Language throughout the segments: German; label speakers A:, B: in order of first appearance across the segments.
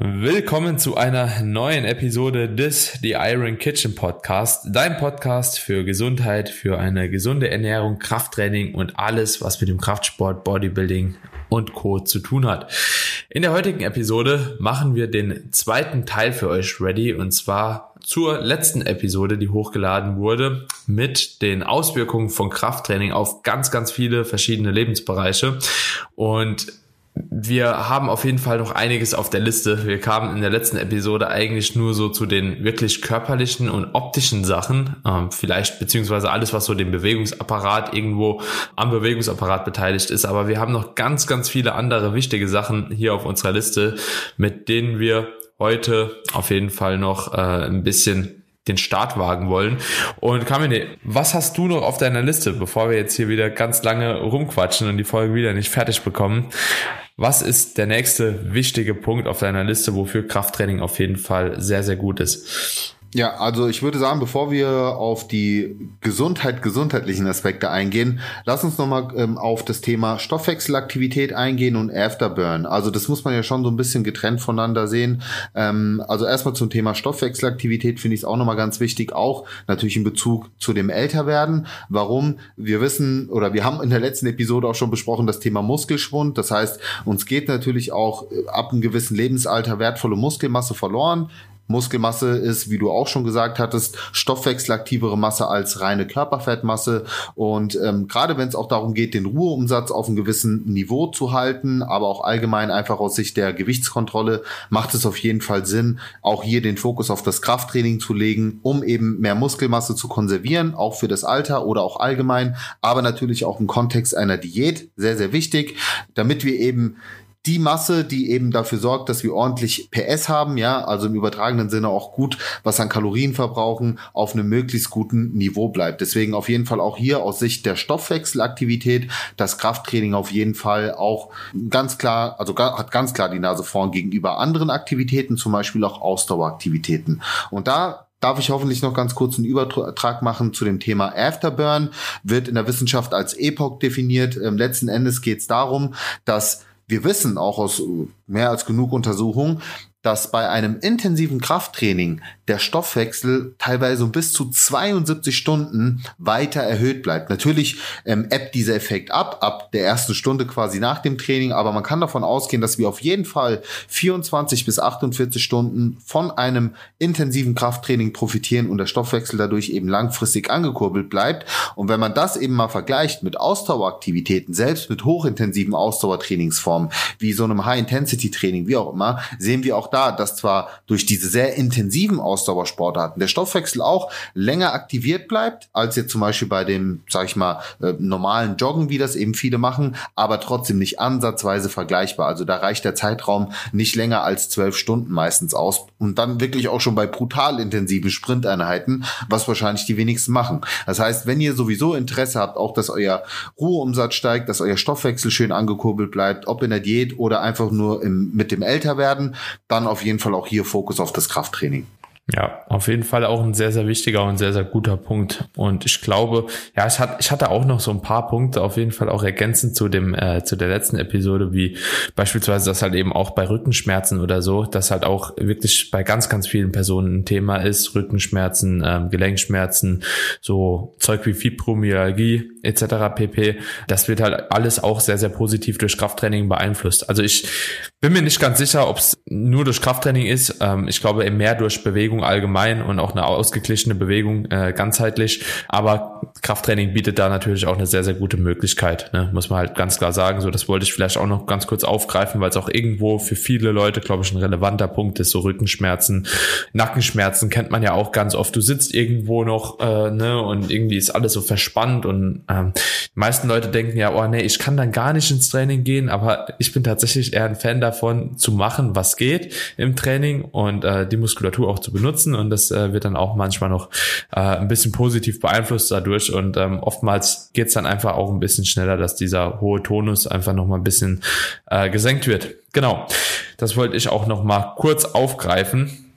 A: Willkommen zu einer neuen Episode des The Iron Kitchen Podcast, dein Podcast für Gesundheit, für eine gesunde Ernährung, Krafttraining und alles, was mit dem Kraftsport, Bodybuilding und Co. zu tun hat. In der heutigen Episode machen wir den zweiten Teil für euch ready und zwar zur letzten Episode, die hochgeladen wurde, mit den Auswirkungen von Krafttraining auf ganz, ganz viele verschiedene Lebensbereiche und wir haben auf jeden Fall noch einiges auf der Liste. Wir kamen in der letzten Episode eigentlich nur so zu den wirklich körperlichen und optischen Sachen, ähm, vielleicht beziehungsweise alles, was so den Bewegungsapparat irgendwo am Bewegungsapparat beteiligt ist. Aber wir haben noch ganz, ganz viele andere wichtige Sachen hier auf unserer Liste, mit denen wir heute auf jeden Fall noch äh, ein bisschen den Start wagen wollen. Und Kamine, was hast du noch auf deiner Liste, bevor wir jetzt hier wieder ganz lange rumquatschen und die Folge wieder nicht fertig bekommen? Was ist der nächste wichtige Punkt auf deiner Liste, wofür Krafttraining auf jeden Fall sehr, sehr gut ist?
B: Ja, also ich würde sagen, bevor wir auf die Gesundheit, gesundheitlichen Aspekte eingehen, lass uns nochmal ähm, auf das Thema Stoffwechselaktivität eingehen und Afterburn. Also das muss man ja schon so ein bisschen getrennt voneinander sehen. Ähm, also erstmal zum Thema Stoffwechselaktivität finde ich es auch nochmal ganz wichtig, auch natürlich in Bezug zu dem Älterwerden. Warum? Wir wissen oder wir haben in der letzten Episode auch schon besprochen, das Thema Muskelschwund. Das heißt, uns geht natürlich auch äh, ab einem gewissen Lebensalter wertvolle Muskelmasse verloren. Muskelmasse ist, wie du auch schon gesagt hattest, stoffwechselaktivere Masse als reine Körperfettmasse. Und ähm, gerade wenn es auch darum geht, den Ruheumsatz auf einem gewissen Niveau zu halten, aber auch allgemein einfach aus Sicht der Gewichtskontrolle, macht es auf jeden Fall Sinn, auch hier den Fokus auf das Krafttraining zu legen, um eben mehr Muskelmasse zu konservieren, auch für das Alter oder auch allgemein, aber natürlich auch im Kontext einer Diät, sehr, sehr wichtig, damit wir eben die Masse, die eben dafür sorgt, dass wir ordentlich PS haben, ja, also im übertragenen Sinne auch gut, was an Kalorien verbrauchen, auf einem möglichst guten Niveau bleibt. Deswegen auf jeden Fall auch hier aus Sicht der Stoffwechselaktivität das Krafttraining auf jeden Fall auch ganz klar, also hat ganz klar die Nase vorn gegenüber anderen Aktivitäten, zum Beispiel auch Ausdaueraktivitäten. Und da darf ich hoffentlich noch ganz kurz einen Übertrag machen zu dem Thema Afterburn. Wird in der Wissenschaft als Epoch definiert. Ähm, letzten Endes geht es darum, dass wir wissen auch aus mehr als genug Untersuchungen, dass bei einem intensiven Krafttraining der Stoffwechsel teilweise um bis zu 72 Stunden weiter erhöht bleibt. Natürlich ähm, ebbt dieser Effekt ab, ab der ersten Stunde quasi nach dem Training, aber man kann davon ausgehen, dass wir auf jeden Fall 24 bis 48 Stunden von einem intensiven Krafttraining profitieren und der Stoffwechsel dadurch eben langfristig angekurbelt bleibt. Und wenn man das eben mal vergleicht mit Ausdaueraktivitäten, selbst mit hochintensiven Ausdauertrainingsformen, wie so einem High-Intensity-Training, wie auch immer, sehen wir auch da, dass zwar durch diese sehr intensiven Ausdauer Ausdauersportarten. Der Stoffwechsel auch länger aktiviert bleibt, als jetzt zum Beispiel bei dem, sag ich mal, äh, normalen Joggen, wie das eben viele machen, aber trotzdem nicht ansatzweise vergleichbar. Also da reicht der Zeitraum nicht länger als zwölf Stunden meistens aus und dann wirklich auch schon bei brutal intensiven Sprinteinheiten, was wahrscheinlich die wenigsten machen. Das heißt, wenn ihr sowieso Interesse habt, auch dass euer Ruheumsatz steigt, dass euer Stoffwechsel schön angekurbelt bleibt, ob in der Diät oder einfach nur im, mit dem Älterwerden, dann auf jeden Fall auch hier Fokus auf das Krafttraining.
A: Ja, auf jeden Fall auch ein sehr, sehr wichtiger und sehr, sehr guter Punkt. Und ich glaube, ja, ich hatte, ich hatte auch noch so ein paar Punkte, auf jeden Fall auch ergänzend zu dem, äh, zu der letzten Episode, wie beispielsweise das halt eben auch bei Rückenschmerzen oder so, das halt auch wirklich bei ganz, ganz vielen Personen ein Thema ist. Rückenschmerzen, ähm, Gelenkschmerzen, so Zeug wie Fibromyalgie etc. pp. Das wird halt alles auch sehr, sehr positiv durch Krafttraining beeinflusst. Also ich bin mir nicht ganz sicher, ob es nur durch Krafttraining ist. Ähm, ich glaube mehr durch Bewegung Bewegung allgemein und auch eine ausgeglichene Bewegung äh, ganzheitlich. Aber Krafttraining bietet da natürlich auch eine sehr, sehr gute Möglichkeit, ne? muss man halt ganz klar sagen. So, das wollte ich vielleicht auch noch ganz kurz aufgreifen, weil es auch irgendwo für viele Leute, glaube ich, ein relevanter Punkt ist. So Rückenschmerzen, Nackenschmerzen kennt man ja auch ganz oft. Du sitzt irgendwo noch äh, ne, und irgendwie ist alles so verspannt und ähm, die meisten Leute denken ja, oh nee, ich kann dann gar nicht ins Training gehen, aber ich bin tatsächlich eher ein Fan davon, zu machen, was geht im Training und äh, die Muskulatur auch zu benutzen benutzen und das äh, wird dann auch manchmal noch äh, ein bisschen positiv beeinflusst dadurch und ähm, oftmals geht's dann einfach auch ein bisschen schneller, dass dieser hohe Tonus einfach noch mal ein bisschen äh, gesenkt wird. Genau, das wollte ich auch noch mal kurz aufgreifen,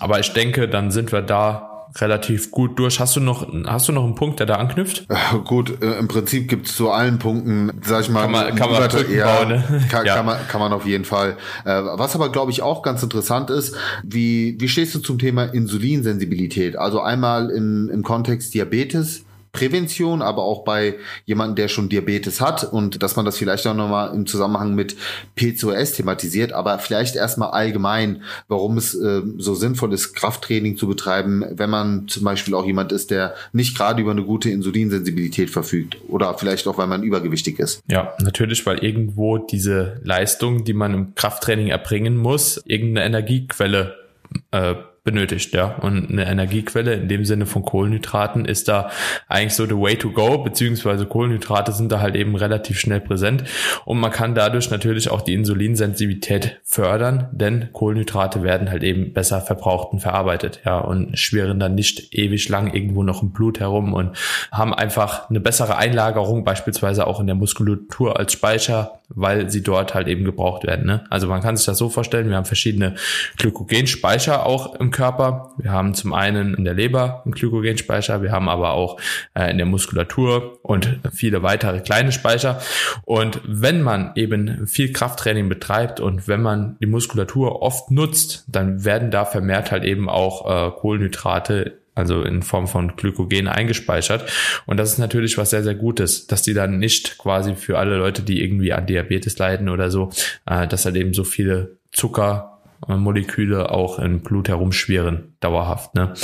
A: aber ich denke, dann sind wir da relativ gut durch. Hast du noch, hast du noch einen Punkt, der da anknüpft?
B: Äh, gut, äh, im Prinzip gibt es zu allen Punkten, sag ich mal,
A: kann man, kann man
B: ja, bauen, ne? kann, ja. kann, man, kann man auf jeden Fall. Äh, was aber, glaube ich, auch ganz interessant ist, wie, wie stehst du zum Thema Insulinsensibilität? Also einmal im, im Kontext Diabetes, Prävention, aber auch bei jemandem, der schon Diabetes hat und dass man das vielleicht auch nochmal im Zusammenhang mit PCOS thematisiert, aber vielleicht erstmal allgemein, warum es äh, so sinnvoll ist, Krafttraining zu betreiben, wenn man zum Beispiel auch jemand ist, der nicht gerade über eine gute Insulinsensibilität verfügt oder vielleicht auch, weil man übergewichtig ist.
A: Ja, natürlich, weil irgendwo diese Leistung, die man im Krafttraining erbringen muss, irgendeine Energiequelle äh, benötigt, ja. Und eine Energiequelle in dem Sinne von Kohlenhydraten ist da eigentlich so the way to go, beziehungsweise Kohlenhydrate sind da halt eben relativ schnell präsent und man kann dadurch natürlich auch die Insulinsensitivität fördern, denn Kohlenhydrate werden halt eben besser verbraucht und verarbeitet, ja, und schwirren dann nicht ewig lang irgendwo noch im Blut herum und haben einfach eine bessere Einlagerung, beispielsweise auch in der Muskulatur als Speicher, weil sie dort halt eben gebraucht werden. Ne? Also man kann sich das so vorstellen, wir haben verschiedene Glykogenspeicher auch im Körper. Wir haben zum einen in der Leber einen Glykogenspeicher, wir haben aber auch äh, in der Muskulatur und viele weitere kleine Speicher. Und wenn man eben viel Krafttraining betreibt und wenn man die Muskulatur oft nutzt, dann werden da vermehrt halt eben auch äh, Kohlenhydrate also in Form von Glykogen eingespeichert. Und das ist natürlich was sehr, sehr Gutes, dass die dann nicht quasi für alle Leute, die irgendwie an Diabetes leiden oder so, äh, dass halt eben so viele Zucker Moleküle auch im Blut herumschwirren, dauerhaft. Ne?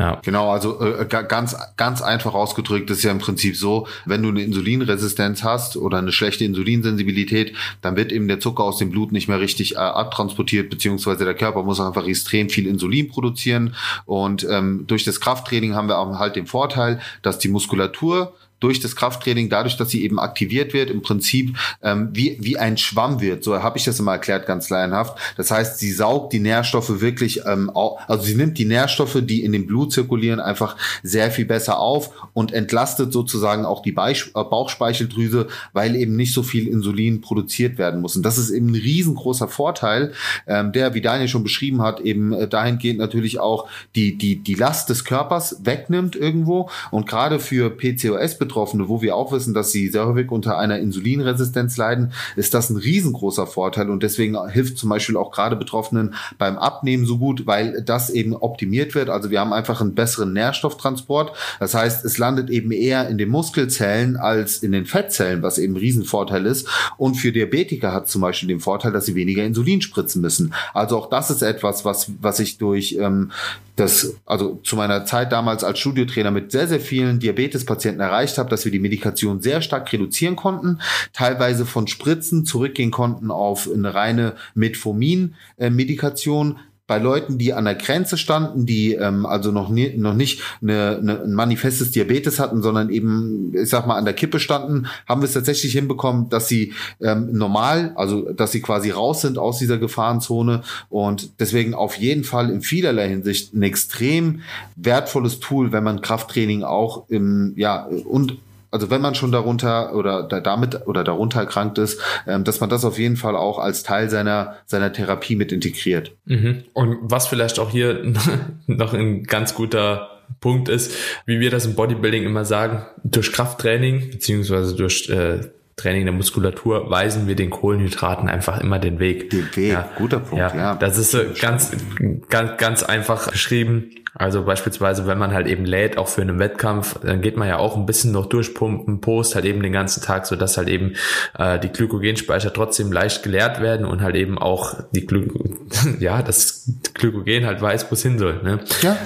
B: Ja. Genau, also äh, ganz, ganz einfach ausgedrückt ist ja im Prinzip so, wenn du eine Insulinresistenz hast oder eine schlechte Insulinsensibilität, dann wird eben der Zucker aus dem Blut nicht mehr richtig äh, abtransportiert, beziehungsweise der Körper muss einfach extrem viel Insulin produzieren. Und ähm, durch das Krafttraining haben wir auch halt den Vorteil, dass die Muskulatur durch das Krafttraining, dadurch, dass sie eben aktiviert wird, im Prinzip ähm, wie, wie ein Schwamm wird. So habe ich das immer erklärt, ganz laienhaft. Das heißt, sie saugt die Nährstoffe wirklich, ähm, also sie nimmt die Nährstoffe, die in dem Blut zirkulieren, einfach sehr viel besser auf und entlastet sozusagen auch die Beisch äh, Bauchspeicheldrüse, weil eben nicht so viel Insulin produziert werden muss. Und das ist eben ein riesengroßer Vorteil, ähm, der, wie Daniel schon beschrieben hat, eben äh, dahingehend natürlich auch die, die, die Last des Körpers wegnimmt irgendwo. Und gerade für PCOS Betroffene, wo wir auch wissen, dass sie sehr häufig unter einer Insulinresistenz leiden, ist das ein riesengroßer Vorteil und deswegen hilft zum Beispiel auch gerade Betroffenen beim Abnehmen so gut, weil das eben optimiert wird. Also wir haben einfach einen besseren Nährstofftransport. Das heißt, es landet eben eher in den Muskelzellen als in den Fettzellen, was eben ein Riesenvorteil ist. Und für Diabetiker hat zum Beispiel den Vorteil, dass sie weniger Insulin spritzen müssen. Also auch das ist etwas, was, was ich durch ähm, das, also zu meiner Zeit damals als Studiotrainer mit sehr, sehr vielen Diabetespatienten erreicht habe, dass wir die Medikation sehr stark reduzieren konnten, teilweise von Spritzen zurückgehen konnten auf eine reine Metformin-Medikation, bei Leuten, die an der Grenze standen, die ähm, also noch, nie, noch nicht eine, eine, ein manifestes Diabetes hatten, sondern eben, ich sag mal, an der Kippe standen, haben wir es tatsächlich hinbekommen, dass sie ähm, normal, also dass sie quasi raus sind aus dieser Gefahrenzone und deswegen auf jeden Fall in vielerlei Hinsicht ein extrem wertvolles Tool, wenn man Krafttraining auch im, ja, und also wenn man schon darunter oder da, damit oder darunter erkrankt ist, ähm, dass man das auf jeden Fall auch als Teil seiner seiner Therapie mit integriert.
A: Mhm. Und was vielleicht auch hier noch ein ganz guter Punkt ist, wie wir das im Bodybuilding immer sagen, durch Krafttraining beziehungsweise durch äh, Training der Muskulatur weisen wir den Kohlenhydraten einfach immer den Weg.
B: Den Weg,
A: ja.
B: guter Punkt, ja.
A: ja. Das ist so ganz, ganz, ganz einfach geschrieben. Also beispielsweise, wenn man halt eben lädt, auch für einen Wettkampf, dann geht man ja auch ein bisschen noch durchpumpen, post halt eben den ganzen Tag, so dass halt eben äh, die Glykogenspeicher trotzdem leicht geleert werden und halt eben auch die Gly ja, das Glykogen halt weiß, wo es hin soll. Ne? Ja.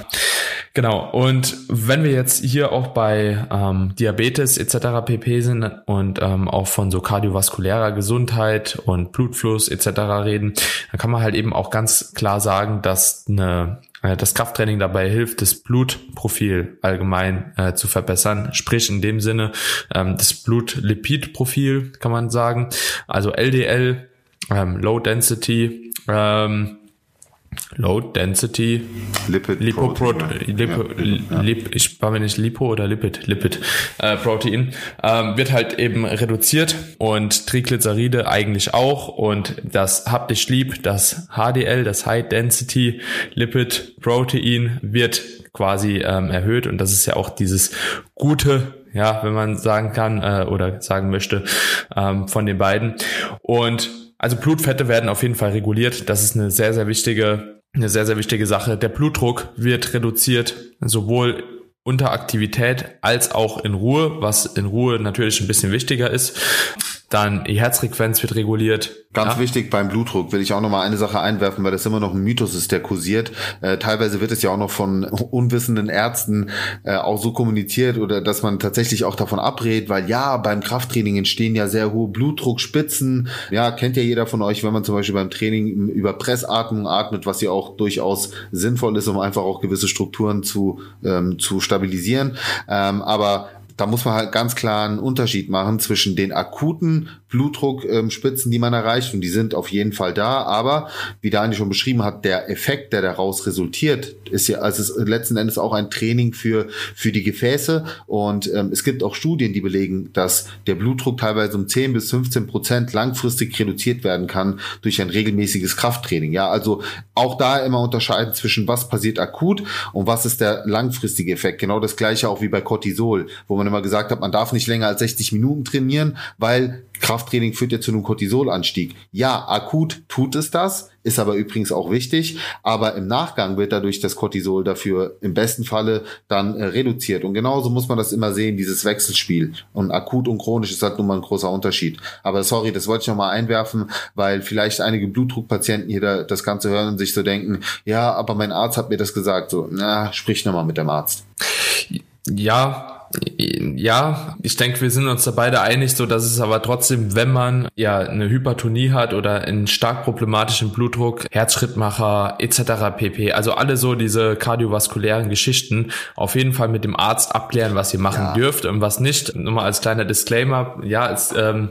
A: Genau. Und wenn wir jetzt hier auch bei ähm, Diabetes etc. pp sind und ähm, auch von so kardiovaskulärer Gesundheit und Blutfluss etc. reden, dann kann man halt eben auch ganz klar sagen, dass eine das Krafttraining dabei hilft, das Blutprofil allgemein äh, zu verbessern. Sprich in dem Sinne ähm, das Blutlipidprofil kann man sagen. Also LDL, ähm, Low Density ähm, Low Density
B: Lipid
A: Lipoprotein. Lipo, ja, Lip, ich war mir nicht Lipo oder Lipid, Lipid äh, Protein, ähm, wird halt eben reduziert und Triglyceride eigentlich auch und das haptisch lieb, das HDL, das High Density Lipid Protein wird quasi ähm, erhöht und das ist ja auch dieses gute ja, wenn man sagen kann äh, oder sagen möchte, ähm, von den beiden. Und also Blutfette werden auf jeden Fall reguliert. Das ist eine sehr, sehr wichtige, eine sehr, sehr wichtige Sache. Der Blutdruck wird reduziert, sowohl unter Aktivität als auch in Ruhe, was in Ruhe natürlich ein bisschen wichtiger ist. Dann die Herzfrequenz wird reguliert.
B: Ganz ja. wichtig beim Blutdruck will ich auch noch mal eine Sache einwerfen, weil das immer noch ein Mythos ist, der kursiert. Äh, teilweise wird es ja auch noch von unwissenden Ärzten äh, auch so kommuniziert oder dass man tatsächlich auch davon abrät, weil ja, beim Krafttraining entstehen ja sehr hohe Blutdruckspitzen. Ja, kennt ja jeder von euch, wenn man zum Beispiel beim Training über Pressatmung atmet, was ja auch durchaus sinnvoll ist, um einfach auch gewisse Strukturen zu, ähm, zu stabilisieren. Ähm, aber da muss man halt ganz klar einen Unterschied machen zwischen den akuten Blutdruckspitzen, ähm, die man erreicht, und die sind auf jeden Fall da. Aber wie Daniel schon beschrieben hat, der Effekt, der daraus resultiert, ist ja, also ist letzten Endes auch ein Training für, für die Gefäße. Und ähm, es gibt auch Studien, die belegen, dass der Blutdruck teilweise um 10 bis 15 Prozent langfristig reduziert werden kann durch ein regelmäßiges Krafttraining. Ja, also auch da immer unterscheiden zwischen was passiert akut und was ist der langfristige Effekt. Genau das gleiche auch wie bei Cortisol, wo man immer gesagt hat, man darf nicht länger als 60 Minuten trainieren, weil Krafttraining führt ja zu einem Cortisolanstieg. Ja, akut tut es das, ist aber übrigens auch wichtig, aber im Nachgang wird dadurch das Cortisol dafür im besten Falle dann äh, reduziert. Und genauso muss man das immer sehen, dieses Wechselspiel. Und akut und chronisch ist halt nun mal ein großer Unterschied. Aber sorry, das wollte ich noch mal einwerfen, weil vielleicht einige Blutdruckpatienten hier da, das Ganze hören und sich so denken, ja, aber mein Arzt hat mir das gesagt. So, na, sprich noch mal mit dem Arzt.
A: Ja, ja, ich denke, wir sind uns da beide einig, so dass es aber trotzdem, wenn man ja eine Hypertonie hat oder einen stark problematischen Blutdruck, Herzschrittmacher etc. pp. Also alle so diese kardiovaskulären Geschichten auf jeden Fall mit dem Arzt abklären, was ihr machen ja. dürft und was nicht. Nur mal als kleiner Disclaimer, ja, es, ähm,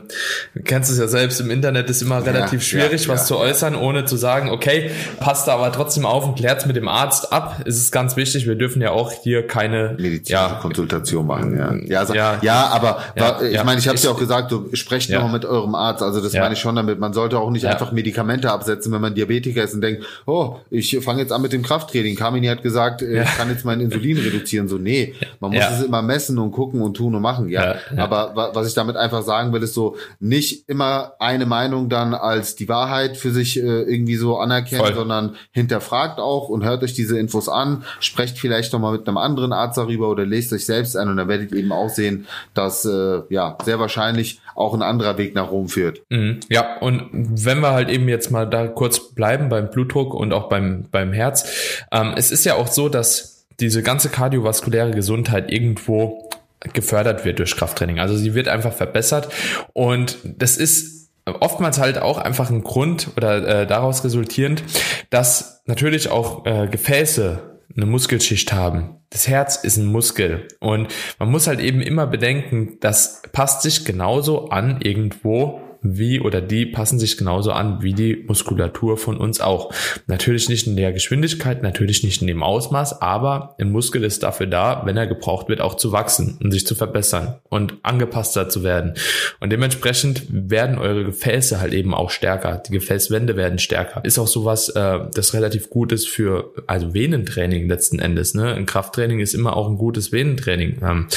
A: kennst es ja selbst im Internet ist immer relativ ja, schwierig, ja, was zu äußern, ohne zu sagen, okay, passt da aber trotzdem auf und klärt mit dem Arzt ab. Es ist ganz wichtig. Wir dürfen ja auch hier keine
B: medizinische Konsultation machen machen, ja. Ja, also, ja, ja aber ja, ich ja, meine, ich habe ja auch gesagt, du sprecht ja. noch mit eurem Arzt. Also das meine ich schon damit. Man sollte auch nicht einfach Medikamente absetzen, wenn man Diabetiker ist und denkt, oh, ich fange jetzt an mit dem Krafttraining. Carmini hat gesagt, äh, ich kann jetzt mein Insulin reduzieren. So, nee, man muss es immer messen und gucken und tun und machen, ja. Aber was ich damit einfach sagen will, ist so, nicht immer eine Meinung dann als die Wahrheit für sich äh, irgendwie so anerkennen, Voll. sondern hinterfragt auch und hört euch diese Infos an, sprecht vielleicht noch mal mit einem anderen Arzt darüber oder lest euch selbst ein und dann werdet ihr eben auch sehen, dass äh, ja sehr wahrscheinlich auch ein anderer Weg nach Rom führt.
A: Mhm. Ja, und wenn wir halt eben jetzt mal da kurz bleiben beim Blutdruck und auch beim, beim Herz, ähm, es ist ja auch so, dass diese ganze kardiovaskuläre Gesundheit irgendwo gefördert wird durch Krafttraining. Also sie wird einfach verbessert und das ist oftmals halt auch einfach ein Grund oder äh, daraus resultierend, dass natürlich auch äh, Gefäße eine Muskelschicht haben. Das Herz ist ein Muskel und man muss halt eben immer bedenken, das passt sich genauso an irgendwo wie oder die passen sich genauso an wie die Muskulatur von uns auch. Natürlich nicht in der Geschwindigkeit, natürlich nicht in dem Ausmaß, aber ein Muskel ist dafür da, wenn er gebraucht wird, auch zu wachsen und sich zu verbessern und angepasster zu werden. Und dementsprechend werden eure Gefäße halt eben auch stärker. Die Gefäßwände werden stärker. Ist auch sowas, äh, das relativ gut ist für, also Venentraining letzten Endes. Ne? Ein Krafttraining ist immer auch ein gutes Venentraining. Ähm,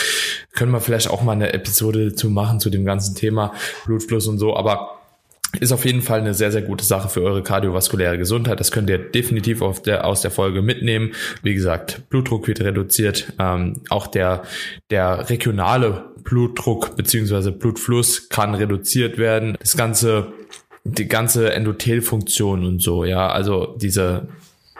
A: können wir vielleicht auch mal eine Episode zu machen zu dem ganzen Thema Blutfluss und so aber ist auf jeden Fall eine sehr, sehr gute Sache für eure kardiovaskuläre Gesundheit. Das könnt ihr definitiv der, aus der Folge mitnehmen. Wie gesagt, Blutdruck wird reduziert. Ähm, auch der, der regionale Blutdruck beziehungsweise Blutfluss kann reduziert werden. Das ganze, die ganze Endothelfunktion und so, ja, also diese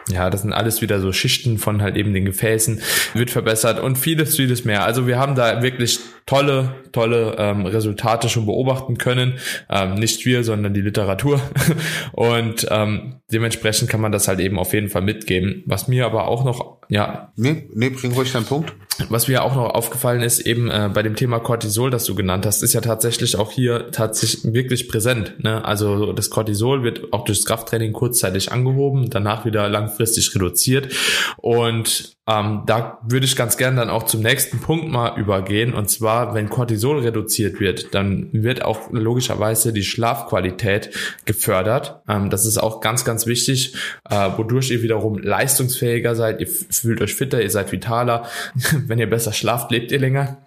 A: ja, das sind alles wieder so Schichten von halt eben den Gefäßen, wird verbessert und vieles, vieles mehr. Also wir haben da wirklich tolle, tolle ähm, Resultate schon beobachten können. Ähm, nicht wir, sondern die Literatur. und ähm, dementsprechend kann man das halt eben auf jeden Fall mitgeben. Was mir aber auch noch, ja.
B: Nee, nee, bring ruhig deinen Punkt.
A: Was mir auch noch aufgefallen ist, eben äh, bei dem Thema Cortisol, das du genannt hast, ist ja tatsächlich auch hier tatsächlich wirklich präsent. Ne? Also das Cortisol wird auch durchs Krafttraining kurzzeitig angehoben, danach wieder langfristig reduziert. Und ähm, da würde ich ganz gerne dann auch zum nächsten Punkt mal übergehen. Und zwar, wenn Cortisol reduziert wird, dann wird auch logischerweise die Schlafqualität gefördert. Ähm, das ist auch ganz, ganz wichtig, äh, wodurch ihr wiederum leistungsfähiger seid. Ihr fühlt euch fitter, ihr seid vitaler. wenn ihr besser schlaft, lebt ihr länger.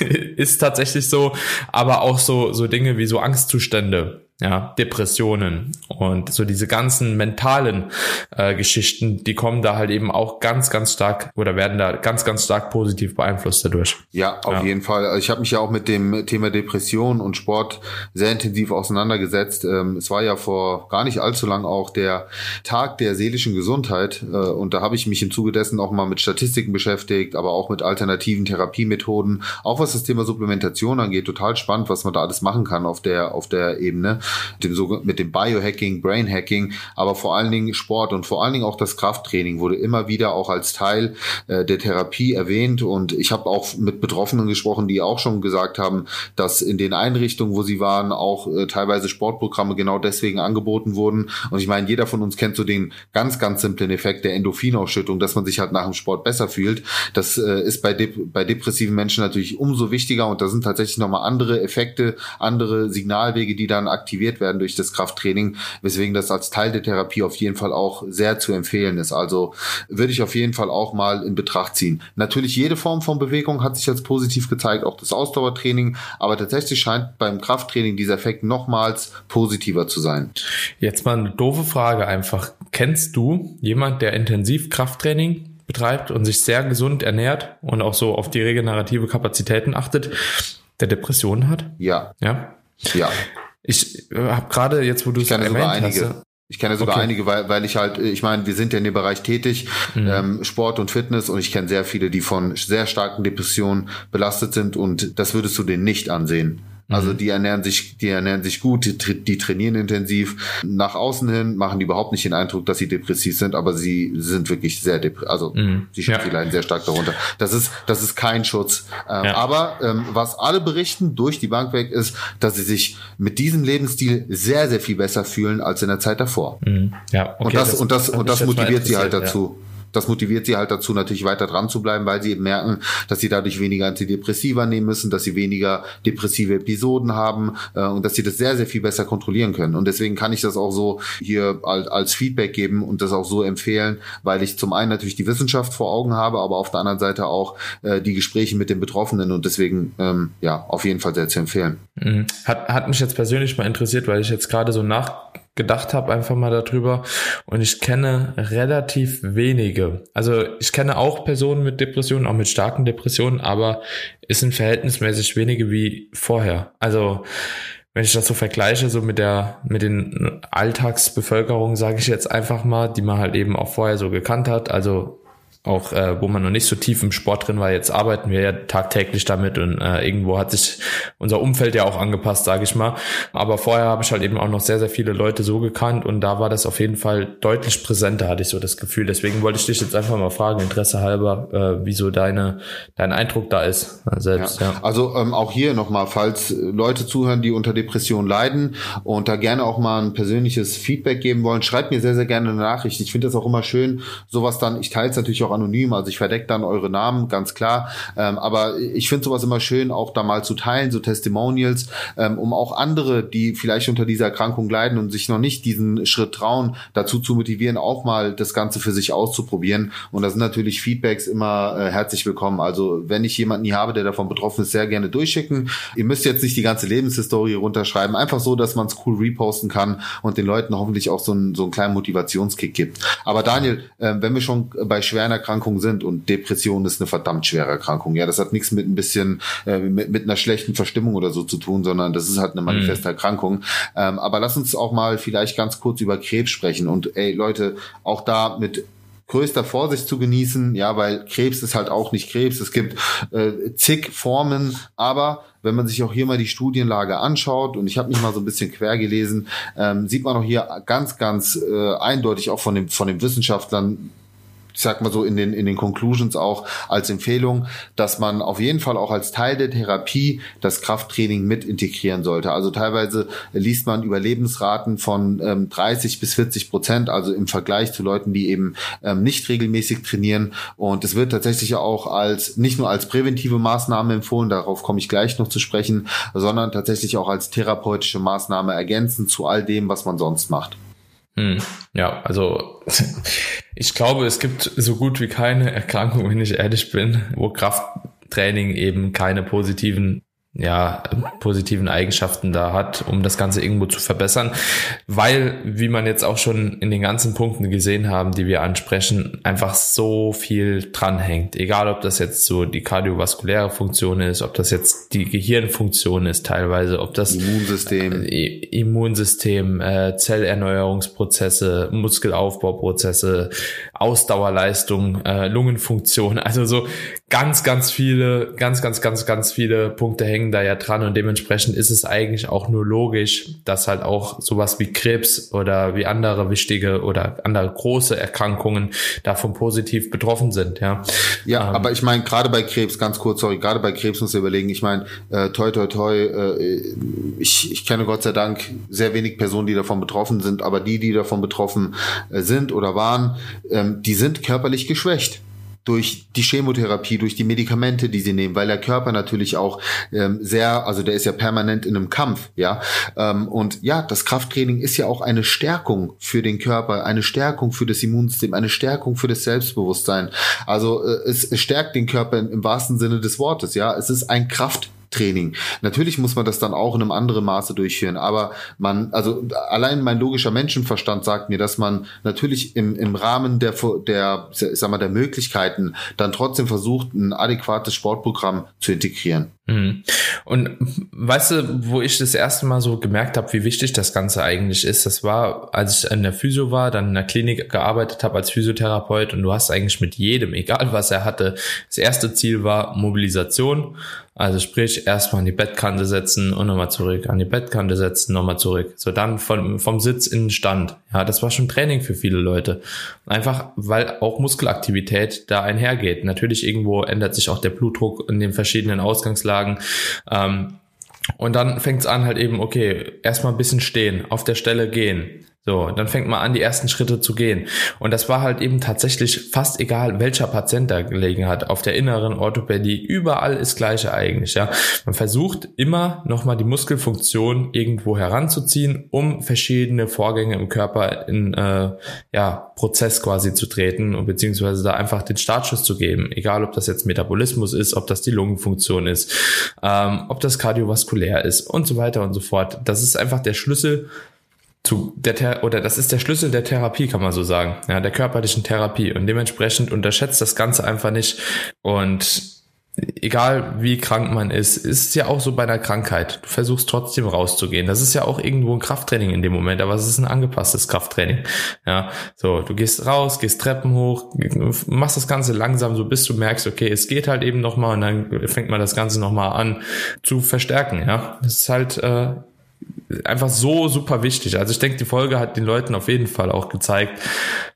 A: ist tatsächlich so, aber auch so, so Dinge wie so Angstzustände ja, Depressionen und so diese ganzen mentalen äh, Geschichten, die kommen da halt eben auch ganz, ganz stark oder werden da ganz, ganz stark positiv beeinflusst dadurch.
B: Ja, auf ja. jeden Fall. Ich habe mich ja auch mit dem Thema Depression und Sport sehr intensiv auseinandergesetzt. Ähm, es war ja vor gar nicht allzu lang auch der Tag der seelischen Gesundheit äh, und da habe ich mich im Zuge dessen auch mal mit Statistiken beschäftigt, aber auch mit alternativen Therapiemethoden, auch was das Thema Supplementation angeht, total spannend, was man da alles machen kann auf der auf der Ebene dem, mit dem Biohacking, Brainhacking, aber vor allen Dingen Sport und vor allen Dingen auch das Krafttraining wurde immer wieder auch als Teil äh, der Therapie erwähnt. Und ich habe auch mit Betroffenen gesprochen, die auch schon gesagt haben, dass in den Einrichtungen, wo sie waren, auch äh, teilweise Sportprogramme genau deswegen angeboten wurden. Und ich meine, jeder von uns kennt so den ganz, ganz simplen Effekt der Endorphinausschüttung, dass man sich halt nach dem Sport besser fühlt. Das äh, ist bei, de bei depressiven Menschen natürlich umso wichtiger und da sind tatsächlich nochmal andere Effekte, andere Signalwege, die dann aktiviert aktiviert werden durch das Krafttraining, weswegen das als Teil der Therapie auf jeden Fall auch sehr zu empfehlen ist. Also würde ich auf jeden Fall auch mal in Betracht ziehen. Natürlich jede Form von Bewegung hat sich als positiv gezeigt, auch das Ausdauertraining, aber tatsächlich scheint beim Krafttraining dieser Effekt nochmals positiver zu sein.
A: Jetzt mal eine doofe Frage einfach. Kennst du jemand, der intensiv Krafttraining betreibt und sich sehr gesund ernährt und auch so auf die regenerative Kapazitäten achtet, der Depressionen hat?
B: Ja.
A: Ja.
B: Ja.
A: Ich äh, habe gerade jetzt, wo du es erwähnt einige. hast.
B: Ich kenne sogar okay. einige, weil, weil ich halt, ich meine, wir sind ja in dem Bereich tätig, mhm. ähm, Sport und Fitness, und ich kenne sehr viele, die von sehr starken Depressionen belastet sind und das würdest du denen nicht ansehen. Also mhm. die ernähren sich, die ernähren sich gut, die, die, trainieren intensiv. Nach außen hin machen die überhaupt nicht den Eindruck, dass sie depressiv sind, aber sie sind wirklich sehr depressiv. Also mhm. sie, ja. leiden sehr stark darunter. Das ist, das ist kein Schutz. Ähm, ja. Aber ähm, was alle berichten durch die Bank weg ist, dass sie sich mit diesem Lebensstil sehr, sehr viel besser fühlen als in der Zeit davor.
A: Mhm.
B: Ja, okay, und das, das und das und das motiviert sie halt dazu. Ja das motiviert sie halt dazu, natürlich weiter dran zu bleiben, weil sie eben merken, dass sie dadurch weniger Antidepressiva nehmen müssen, dass sie weniger depressive Episoden haben äh, und dass sie das sehr, sehr viel besser kontrollieren können. Und deswegen kann ich das auch so hier als, als Feedback geben und das auch so empfehlen, weil ich zum einen natürlich die Wissenschaft vor Augen habe, aber auf der anderen Seite auch äh, die Gespräche mit den Betroffenen und deswegen ähm, ja auf jeden Fall sehr zu empfehlen.
A: Mhm. Hat, hat mich jetzt persönlich mal interessiert, weil ich jetzt gerade so nach gedacht habe einfach mal darüber und ich kenne relativ wenige. Also ich kenne auch Personen mit Depressionen, auch mit starken Depressionen, aber es sind verhältnismäßig wenige wie vorher. Also wenn ich das so vergleiche, so mit der, mit den Alltagsbevölkerung, sage ich jetzt einfach mal, die man halt eben auch vorher so gekannt hat, also auch äh, wo man noch nicht so tief im Sport drin war. Jetzt arbeiten wir ja tagtäglich damit und äh, irgendwo hat sich unser Umfeld ja auch angepasst, sage ich mal. Aber vorher habe ich halt eben auch noch sehr, sehr viele Leute so gekannt und da war das auf jeden Fall deutlich präsenter, hatte ich so das Gefühl. Deswegen wollte ich dich jetzt einfach mal fragen, Interesse halber, äh, wieso deine, dein Eindruck da ist äh, selbst.
B: Ja. ja. Also ähm, auch hier nochmal, falls Leute zuhören, die unter Depression leiden und da gerne auch mal ein persönliches Feedback geben wollen, schreibt mir sehr, sehr gerne eine Nachricht. Ich finde das auch immer schön, sowas dann, ich teile es natürlich auch auch anonym, also ich verdecke dann eure Namen, ganz klar. Ähm, aber ich finde sowas immer schön, auch da mal zu teilen, so Testimonials, ähm, um auch andere, die vielleicht unter dieser Erkrankung leiden und sich noch nicht diesen Schritt trauen, dazu zu motivieren, auch mal das Ganze für sich auszuprobieren. Und da sind natürlich Feedbacks immer äh, herzlich willkommen. Also wenn ich jemanden hier habe, der davon betroffen ist, sehr gerne durchschicken. Ihr müsst jetzt nicht die ganze Lebenshistorie runterschreiben, einfach so, dass man es cool reposten kann und den Leuten hoffentlich auch so einen, so einen kleinen Motivationskick gibt. Aber Daniel, äh, wenn wir schon bei schweren Erkrankungen sind und Depression ist eine verdammt schwere Erkrankung. Ja, das hat nichts mit ein bisschen äh, mit, mit einer schlechten Verstimmung oder so zu tun, sondern das ist halt eine manifeste mhm. Erkrankung. Ähm, aber lass uns auch mal vielleicht ganz kurz über Krebs sprechen und ey Leute, auch da mit größter Vorsicht zu genießen, ja, weil Krebs ist halt auch nicht Krebs. Es gibt äh, zig Formen, aber wenn man sich auch hier mal die Studienlage anschaut, und ich habe mich mal so ein bisschen quer gelesen, ähm, sieht man auch hier ganz, ganz äh, eindeutig auch von, dem, von den Wissenschaftlern ich sag mal so in den, in den Conclusions auch als Empfehlung, dass man auf jeden Fall auch als Teil der Therapie das Krafttraining mit integrieren sollte. Also teilweise liest man Überlebensraten von ähm, 30 bis 40 Prozent, also im Vergleich zu Leuten, die eben ähm, nicht regelmäßig trainieren. Und es wird tatsächlich auch als, nicht nur als präventive Maßnahme empfohlen, darauf komme ich gleich noch zu sprechen, sondern tatsächlich auch als therapeutische Maßnahme ergänzend zu all dem, was man sonst macht.
A: Hm, ja, also ich glaube, es gibt so gut wie keine Erkrankung, wenn ich ehrlich bin, wo Krafttraining eben keine positiven ja, positiven Eigenschaften da hat, um das Ganze irgendwo zu verbessern, weil, wie man jetzt auch schon in den ganzen Punkten gesehen haben, die wir ansprechen, einfach so viel dranhängt. Egal, ob das jetzt so die kardiovaskuläre Funktion ist, ob das jetzt die Gehirnfunktion ist teilweise, ob das
B: Immunsystem,
A: äh, Immunsystem, äh, Zellerneuerungsprozesse, Muskelaufbauprozesse, Ausdauerleistung, äh, Lungenfunktion, also so ganz, ganz viele, ganz, ganz, ganz, ganz viele Punkte hängen da ja dran und dementsprechend ist es eigentlich auch nur logisch, dass halt auch sowas wie Krebs oder wie andere wichtige oder andere große Erkrankungen davon positiv betroffen sind, ja.
B: Ja, ähm, aber ich meine, gerade bei Krebs, ganz kurz, sorry, gerade bei Krebs muss ich überlegen, ich meine, äh, toi, toi, toi, äh, ich, ich kenne Gott sei Dank sehr wenig Personen, die davon betroffen sind, aber die, die davon betroffen äh, sind oder waren, ähm, die sind körperlich geschwächt durch die Chemotherapie, durch die Medikamente, die sie nehmen, weil der Körper natürlich auch ähm, sehr, also der ist ja permanent in einem Kampf, ja. Ähm, und ja, das Krafttraining ist ja auch eine Stärkung für den Körper, eine Stärkung für das Immunsystem, eine Stärkung für das Selbstbewusstsein. Also äh, es, es stärkt den Körper im, im wahrsten Sinne des Wortes, ja. Es ist ein Kraft Training. Natürlich muss man das dann auch in einem anderen Maße durchführen, aber man, also allein mein logischer Menschenverstand sagt mir, dass man natürlich im, im Rahmen der, der, ich sag mal, der Möglichkeiten dann trotzdem versucht, ein adäquates Sportprogramm zu integrieren.
A: Mhm. Und weißt du, wo ich das erste Mal so gemerkt habe, wie wichtig das Ganze eigentlich ist, das war, als ich in der Physio war, dann in der Klinik gearbeitet habe als Physiotherapeut und du hast eigentlich mit jedem, egal was er hatte, das erste Ziel war Mobilisation also sprich, erstmal an die Bettkante setzen und nochmal zurück, an die Bettkante setzen, nochmal zurück. So dann von, vom Sitz in den Stand. Ja, das war schon Training für viele Leute. Einfach, weil auch Muskelaktivität da einhergeht. Natürlich irgendwo ändert sich auch der Blutdruck in den verschiedenen Ausgangslagen. Ähm, und dann fängt es an halt eben, okay, erstmal ein bisschen stehen, auf der Stelle gehen so, dann fängt man an, die ersten Schritte zu gehen. Und das war halt eben tatsächlich fast egal, welcher Patient da gelegen hat. Auf der inneren Orthopädie, überall ist gleiche eigentlich, ja. Man versucht immer nochmal die Muskelfunktion irgendwo heranzuziehen, um verschiedene Vorgänge im Körper in, äh, ja, Prozess quasi zu treten und beziehungsweise da einfach den Startschuss zu geben. Egal, ob das jetzt Metabolismus ist, ob das die Lungenfunktion ist, ähm, ob das kardiovaskulär ist und so weiter und so fort. Das ist einfach der Schlüssel zu der oder das ist der Schlüssel der Therapie, kann man so sagen, ja, der körperlichen Therapie und dementsprechend unterschätzt das Ganze einfach nicht und egal wie krank man ist, ist es ja auch so bei einer Krankheit. Du versuchst trotzdem rauszugehen. Das ist ja auch irgendwo ein Krafttraining in dem Moment, aber es ist ein angepasstes Krafttraining. Ja, so, du gehst raus, gehst Treppen hoch, machst das Ganze langsam, so bis du merkst, okay, es geht halt eben nochmal und dann fängt man das Ganze nochmal an zu verstärken. Ja, das ist halt äh, einfach so super wichtig. Also ich denke, die Folge hat den Leuten auf jeden Fall auch gezeigt,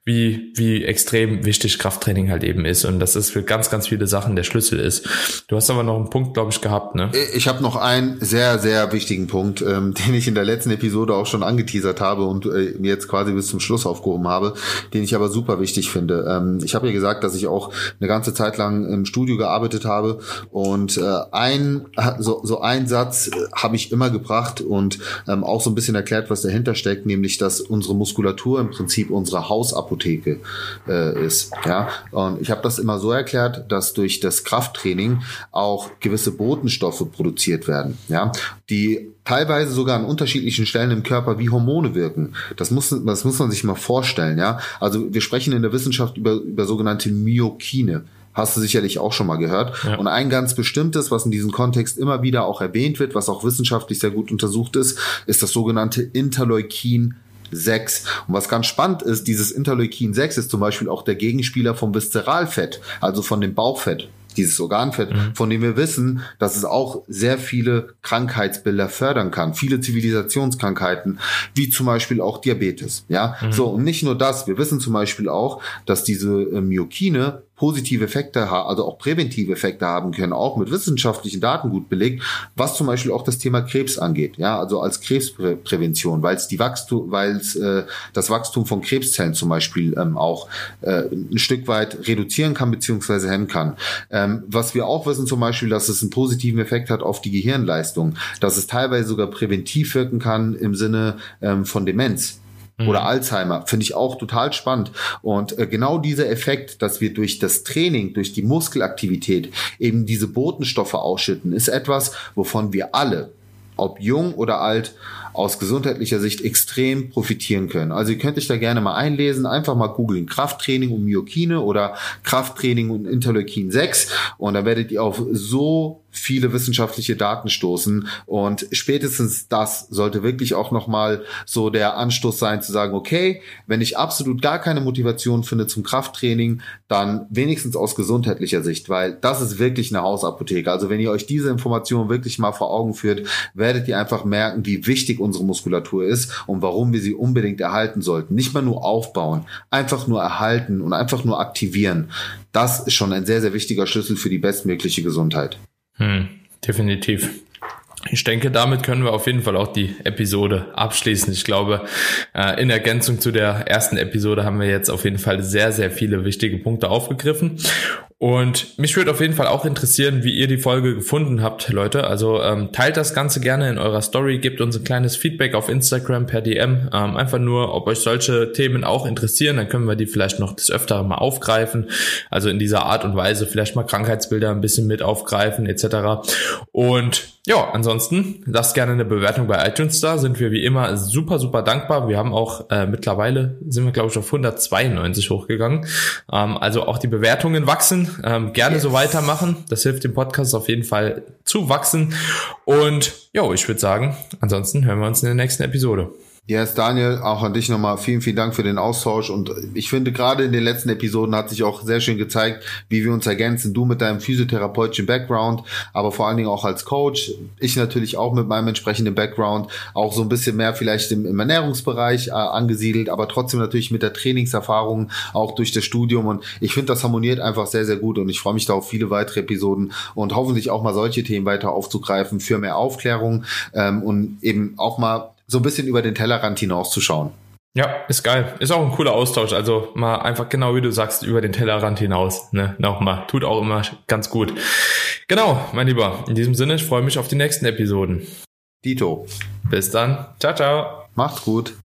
A: wie, wie extrem wichtig Krafttraining halt eben ist und dass es für ganz, ganz viele Sachen der Schlüssel ist. Du hast aber noch einen Punkt, glaube ich, gehabt, ne?
B: Ich habe noch einen sehr, sehr wichtigen Punkt, ähm, den ich in der letzten Episode auch schon angeteasert habe und äh, jetzt quasi bis zum Schluss aufgehoben habe, den ich aber super wichtig finde. Ähm, ich habe ja gesagt, dass ich auch eine ganze Zeit lang im Studio gearbeitet habe und äh, ein, so, so ein Satz äh, habe ich immer gebracht und ähm, auch so ein bisschen erklärt, was dahinter steckt, nämlich, dass unsere Muskulatur im Prinzip unsere Hausapotheke Apotheke äh, ist. Ja, und ich habe das immer so erklärt, dass durch das Krafttraining auch gewisse Botenstoffe produziert werden. Ja, die teilweise sogar an unterschiedlichen Stellen im Körper wie Hormone wirken. Das muss, das muss man sich mal vorstellen, ja. Also wir sprechen in der Wissenschaft über, über sogenannte Myokine. Hast du sicherlich auch schon mal gehört. Ja. Und ein ganz bestimmtes, was in diesem Kontext immer wieder auch erwähnt wird, was auch wissenschaftlich sehr gut untersucht ist, ist das sogenannte Interleukin 6. Und was ganz spannend ist, dieses Interleukin 6 ist zum Beispiel auch der Gegenspieler vom Viszeralfett, also von dem Bauchfett dieses Organfett, mhm. von dem wir wissen, dass es auch sehr viele Krankheitsbilder fördern kann, viele Zivilisationskrankheiten, wie zum Beispiel auch Diabetes. Ja, mhm. so und nicht nur das. Wir wissen zum Beispiel auch, dass diese äh, Myokine positive Effekte, also auch präventive Effekte haben können, auch mit wissenschaftlichen Daten gut belegt, was zum Beispiel auch das Thema Krebs angeht, ja, also als Krebsprävention, weil es die Wachstum, weil es äh, das Wachstum von Krebszellen zum Beispiel ähm, auch äh, ein Stück weit reduzieren kann beziehungsweise hemmen kann. Ähm, was wir auch wissen zum Beispiel, dass es einen positiven Effekt hat auf die Gehirnleistung, dass es teilweise sogar präventiv wirken kann im Sinne ähm, von Demenz oder mhm. Alzheimer, finde ich auch total spannend. Und äh, genau dieser Effekt, dass wir durch das Training, durch die Muskelaktivität eben diese Botenstoffe ausschütten, ist etwas, wovon wir alle, ob jung oder alt, aus gesundheitlicher Sicht extrem profitieren können. Also ihr könnt euch da gerne mal einlesen, einfach mal googeln Krafttraining und Myokine oder Krafttraining und Interleukin 6 und da werdet ihr auf so viele wissenschaftliche Daten stoßen. Und spätestens das sollte wirklich auch nochmal so der Anstoß sein zu sagen, okay, wenn ich absolut gar keine Motivation finde zum Krafttraining, dann wenigstens aus gesundheitlicher Sicht, weil das ist wirklich eine Hausapotheke. Also wenn ihr euch diese Information wirklich mal vor Augen führt, werdet ihr einfach merken, wie wichtig unsere Muskulatur ist und warum wir sie unbedingt erhalten sollten. Nicht mal nur aufbauen, einfach nur erhalten und einfach nur aktivieren. Das ist schon ein sehr, sehr wichtiger Schlüssel für die bestmögliche Gesundheit.
A: Hm, definitiv. Ich denke, damit können wir auf jeden Fall auch die Episode abschließen. Ich glaube, äh, in Ergänzung zu der ersten Episode haben wir jetzt auf jeden Fall sehr, sehr viele wichtige Punkte aufgegriffen. Und mich würde auf jeden Fall auch interessieren, wie ihr die Folge gefunden habt, Leute. Also ähm, teilt das Ganze gerne in eurer Story, gebt uns ein kleines Feedback auf Instagram per DM. Ähm, einfach nur, ob euch solche Themen auch interessieren, dann können wir die vielleicht noch des Öfteren mal aufgreifen. Also in dieser Art und Weise vielleicht mal Krankheitsbilder ein bisschen mit aufgreifen etc. Und ja, ansonsten lasst gerne eine Bewertung bei iTunes da. Sind wir wie immer super, super dankbar. Wir haben auch äh, mittlerweile, sind wir glaube ich auf 192 hochgegangen. Ähm, also auch die Bewertungen wachsen. Ähm, gerne yes. so weitermachen. Das hilft dem Podcast auf jeden Fall zu wachsen. Und ja, ich würde sagen, ansonsten hören wir uns in der nächsten Episode.
B: Yes, Daniel, auch an dich nochmal vielen, vielen Dank für den Austausch. Und ich finde, gerade in den letzten Episoden hat sich auch sehr schön gezeigt, wie wir uns ergänzen. Du mit deinem physiotherapeutischen Background, aber vor allen Dingen auch als Coach. Ich natürlich auch mit meinem entsprechenden Background, auch so ein bisschen mehr vielleicht im, im Ernährungsbereich äh, angesiedelt, aber trotzdem natürlich mit der Trainingserfahrung, auch durch das Studium. Und ich finde, das harmoniert einfach sehr, sehr gut. Und ich freue mich da auf viele weitere Episoden und hoffentlich auch mal solche Themen weiter aufzugreifen für mehr Aufklärung ähm, und eben auch mal so ein bisschen über den Tellerrand hinauszuschauen.
A: Ja, ist geil. Ist auch ein cooler Austausch. Also mal einfach genau wie du sagst, über den Tellerrand hinaus. Ne? Nochmal. Tut auch immer ganz gut. Genau, mein Lieber. In diesem Sinne, ich freue mich auf die nächsten Episoden.
B: Dito.
A: Bis dann. Ciao, ciao.
B: Macht's gut.